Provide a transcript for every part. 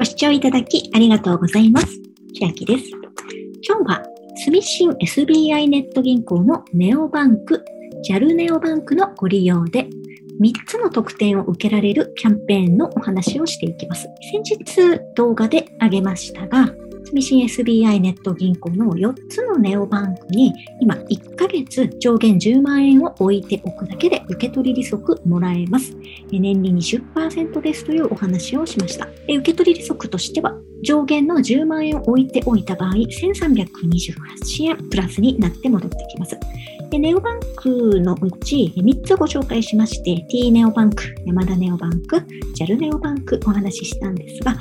ご視聴いただきありがとうございます。千秋です。今日は、住信 SBI ネット銀行のネオバンク、JAL ネオバンクのご利用で、3つの特典を受けられるキャンペーンのお話をしていきます。先日動画であげましたが、住信 SBI ネット銀行の4つのネオバンクに今1ヶ月上限10万円を置いておくだけで受け取り利息もらえます。年利20%ですというお話をしました。受け取り利息としては上限の10万円を置いておいた場合、1328円プラスになって戻ってきます。ネオバンクのうち3つご紹介しまして、T ネオバンク、山田ネオバンク、JAL ネオバンクお話ししたんですが、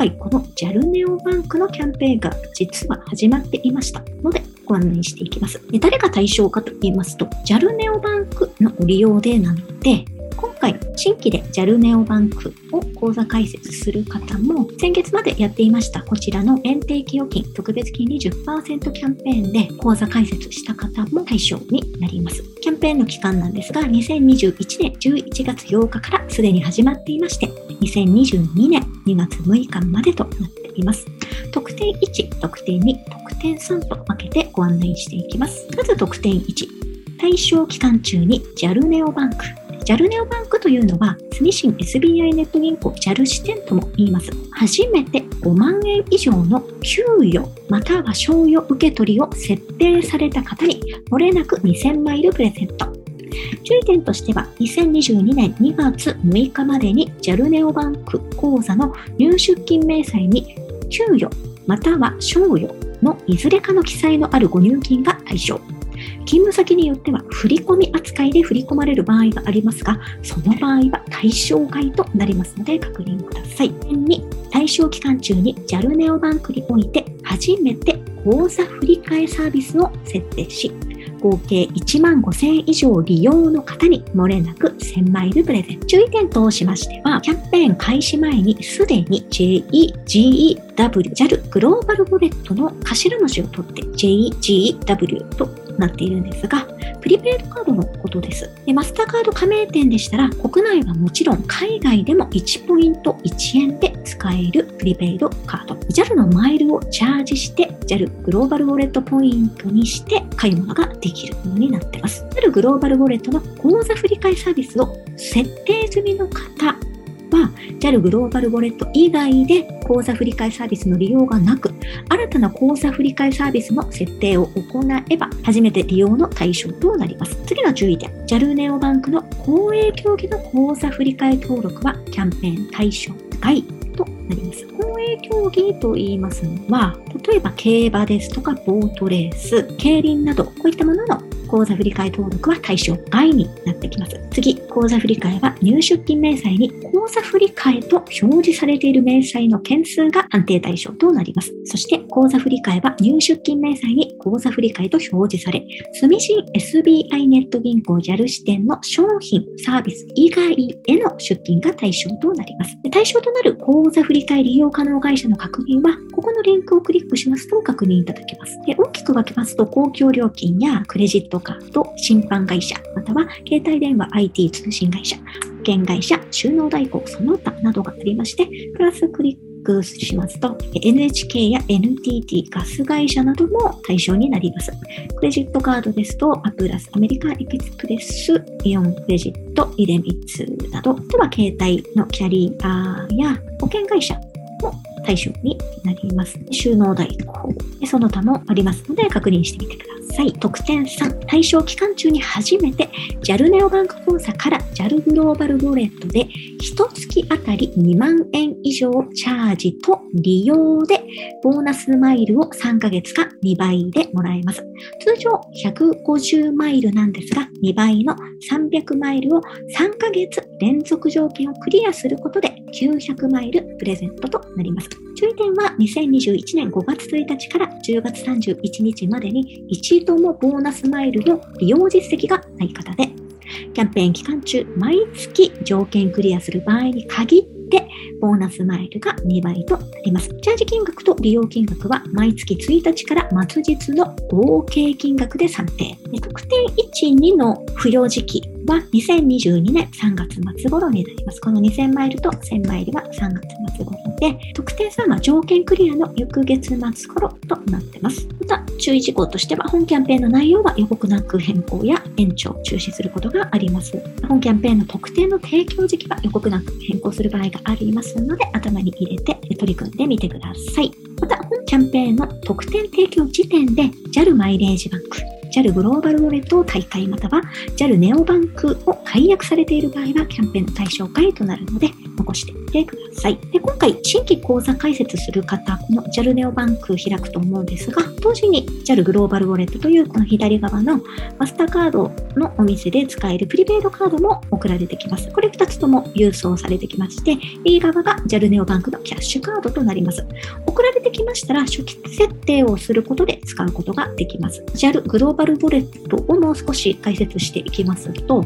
回この JAL ネオバンクのキャンペーンが実は始まっていましたので、ご案内していきます。で誰が対象かと言いますと、JAL ネオバンクのご利用でなので、今回、新規で JAL ネオバンクを口座開設する方も、先月までやっていましたこちらの円定期預金特別金利10%キャンペーンで口座開設した方も対象になります。キャンペーンの期間なんですが、2021年11月8日からすでに始まっていまして、2022年2月6日までとなっています。特典1、特典2、特典3と分けてご案内していきます。まず特典1。対象期間中に JAL ネオバンク JAL ネオバンクというのは、住信 SBI ネット銀行 JAL 支店とも言います。初めて5万円以上の給与または賞与受け取りを設定された方に、漏れなく2000マイルプレゼント。注意点としては、2022年2月6日までに JAL ネオバンク口座の入出金明細に給与または賞与のいずれかの記載のあるご入金が対象。勤務先によっては振込扱いで振り込まれる場合がありますが、その場合は対象外となりますので確認ください。2、対象期間中に JAL ネオバンクにおいて初めて口座振替サービスを設定し、合計1万5000以上利用の方に漏れなく1000マイルプレゼント。注意点としましては、キャンペーン開始前にすでに JEGEW JAL グローバルウォレットの頭文字を取って JEGW となっているんですが、プリペイドカードのことです。でマスターカード加盟店でしたら、国内はもちろん海外でも1ポイント1円で使えるプリペイドカード。JAL のマイルをチャージして、JAL グローバルウォレットポイントにして買い物ができるものになっています。JAL グローバルウォレットの口座振替サービスを設定済みの方は JAL グローバルウォレット以外で口座振替サービスの利用がなく、新たな口座振替サービスの設定を行えば、初めて利用の対象となります。次の注意点、JAL ネオバンクの公営競技の口座振替登録はキャンペーン対象外となります。公営競技と言いますのは、例えば競馬ですとかボートレース、競輪など、こういったものの口座振替登録は対象外になってきます。次、口座振替は入出金明細に口座振替と表示されている明細の件数が判定対象となります。そして、口座振替は入出金明細に口座振替と表示され、住信 SBI ネット銀行 JAL 支店の商品、サービス以外への出金が対象となります。対象となる口座振替利用可能会社の確認は、ここのリンクをクリックしますと確認いただけます。で大きく分けますと、公共料金やクレジットカード、審判会社、または携帯電話 IT 通信会社、保険会社、収納代行、その他などがありまして、プラスクリックしますと、NHK や NTT ガス会社なども対象になります。クレジットカードですと、アプラス、アメリカエキスプレス、イオンクレジット、イデミツなど、では携帯のキャリアや保険会社も対象になります。収納代行、その他もありますので確認してみてください。さい。特典3、対象期間中に初めて JAL ネオバンク口座から JAL グローバルウォレットで1月あたり2万円以上チャージと利用でボーナスマイルを3ヶ月か2倍でもらえます。通常150マイルなんですが2倍の300マイルを3ヶ月連続条件をクリアすることで900マイルプレゼントとなります。注意点は2021年5月1日から10月31日までに一度もボーナスマイルの利用実績がない方で、キャンペーン期間中、毎月条件クリアする場合に限って、ボーナスマイルが2倍となります。チャージ金額と利用金額は毎月1日から末日の合計金額で算定。特典1、2の付与時期は2022年3月末頃になります。この2000マイルと1000マイルは3月末頃で、特定さんは条件クリアの翌月末頃となってます。また、注意事項としては、本キャンペーンの内容は予告なく変更や延長、中止することがあります。本キャンペーンの特定の提供時期は予告なく変更する場合がありますので、頭に入れて取り組んでみてください。また、本キャンペーンの特典提供時点で JAL マイレージバンク、JAL グローバルウォレットを大会または JAL ネオバンクを解約されている場合はキャンペーンの対象外となるので残してみてください。で今回、新規口座開設する方、この JAL ネオバンク開くと思うんですが、同時に JAL グローバルウォレットというこの左側のマスターカードのお店で使えるプリペイドカードも送られてきます。これ2つとも郵送されてきまして、右側が JAL ネオバンクのキャッシュカードとなります。送られてきましたら、初期設定をすることで使うことができます。JAL グローバルウォレットをもう少し解説していきますと、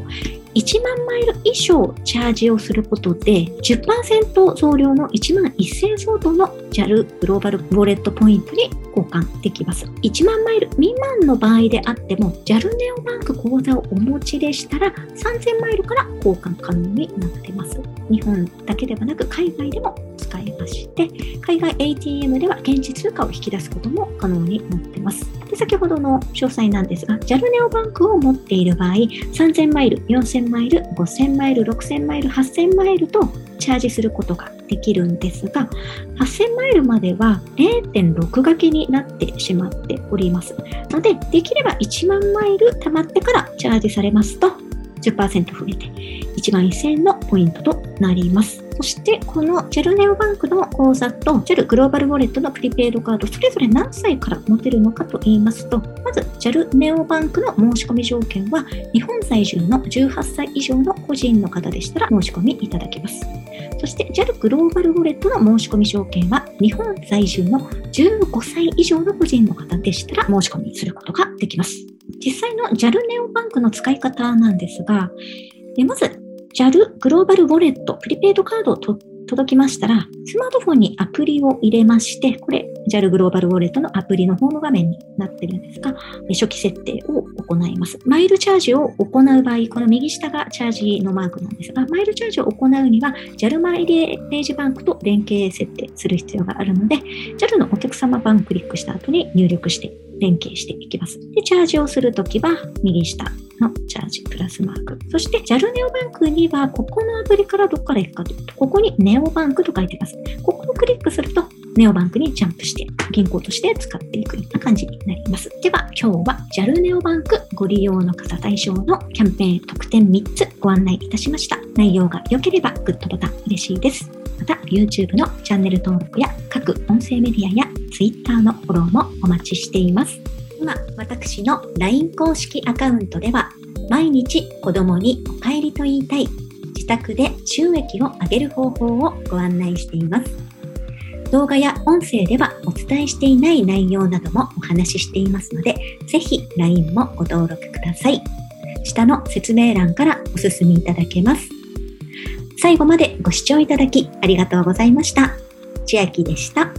1万マイル以上チャージをすることで10%増量の1万1000相当の JAL グローバルウォレットポイントに交換できます。1万マイル未満の場合であっても JAL ネオバンク口座をお持ちでしたら3000マイルから交換可能になってます。日本だけではなく海外でもまして、海外 ATM では現地通貨を引き出すことも可能になっています。で先ほどの詳細なんですが、JAL ネオバンクを持っている場合、3000マイル、4000マイル、5000マイル、6000マイル、8000マイルとチャージすることができるんですが、8000マイルまでは0.6掛けになってしまっております。ので、できれば1万マイル貯まってからチャージされますと10%増えて1万1000のポイントとなります。そしてこの JAL ネオバンクの口座と JAL グローバルウォレットのプリペイドカード、それぞれ何歳から持てるのかと言いますと、まず JAL ネオバンクの申し込み条件は、日本在住の18歳以上の個人の方でしたら申し込みいただけます。そして JAL グローバルウォレットの申し込み条件は、日本在住の15歳以上の個人の方でしたら申し込みすることができます。実際の JAL ネオバンクの使い方なんですが、まず JAL グローバルウォレット、プリペイドカードを届きましたら、スマートフォンにアプリを入れまして、これ JAL グローバルウォレットのアプリのホーム画面になってるんですが、初期設定を行います。マイルチャージを行う場合、この右下がチャージのマークなんですが、マイルチャージを行うには JAL マイレージバンクと連携設定する必要があるので、JAL のお客様版をクリックした後に入力して連携していきます。で、チャージをするときは右下のチャージプラスマーク。そして JAL ネオバンクには、ここのアプリからどこから行くかというと、ここにネオバンクと書いてます。ここをクリックすると、ネオバンクにジャンプして、銀行として使っていくような感じになります。では、今日は JAL ネオバンクご利用の方対象のキャンペーン特典3つご案内いたしました。内容が良ければグッドボタン嬉しいです。また、YouTube のチャンネル登録や各音声メディアや Twitter のフォローもお待ちしています。今、私の LINE 公式アカウントでは、毎日子供にお帰りと言いたい、自宅で収益を上げる方法をご案内しています。動画や音声ではお伝えしていない内容などもお話ししていますので、ぜひ LINE もご登録ください。下の説明欄からお進みいただけます。最後までご視聴いただきありがとうございました。千秋でした。